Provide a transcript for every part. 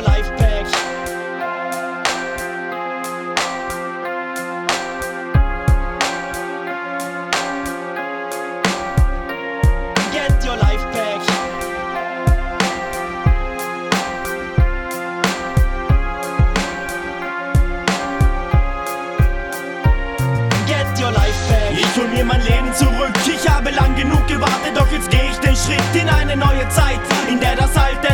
your life. Get your life back. Get your life back. Ich hol mir mein Leben zurück. Ich habe lang genug gewartet, doch jetzt gehe ich den Schritt in eine neue Zeit, in der das Alte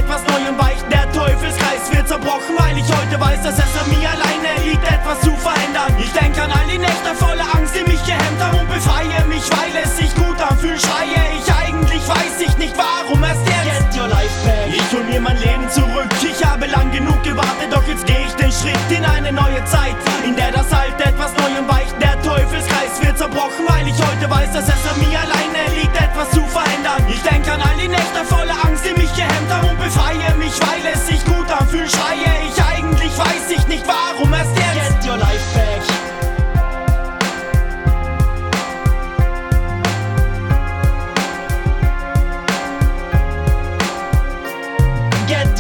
dass es an mir alleine liegt, etwas zu verändern. Ich denke an all die Nächte voller Angst, die mich gehemmt haben und befreie mich, weil es sich gut anfühlt. Schreie ich eigentlich, weiß ich nicht warum erst jetzt. Get your life back. Ich hol mir mein Leben zurück. Ich habe lang genug gewartet, doch jetzt gehe ich den Schritt in eine neue Zeit, in der das Alte etwas Neuem weicht. Der Teufelskreis wird zerbrochen, weil ich heute weiß, dass es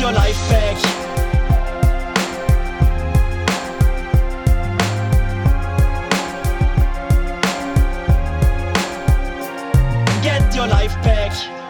your life back. Get your life back.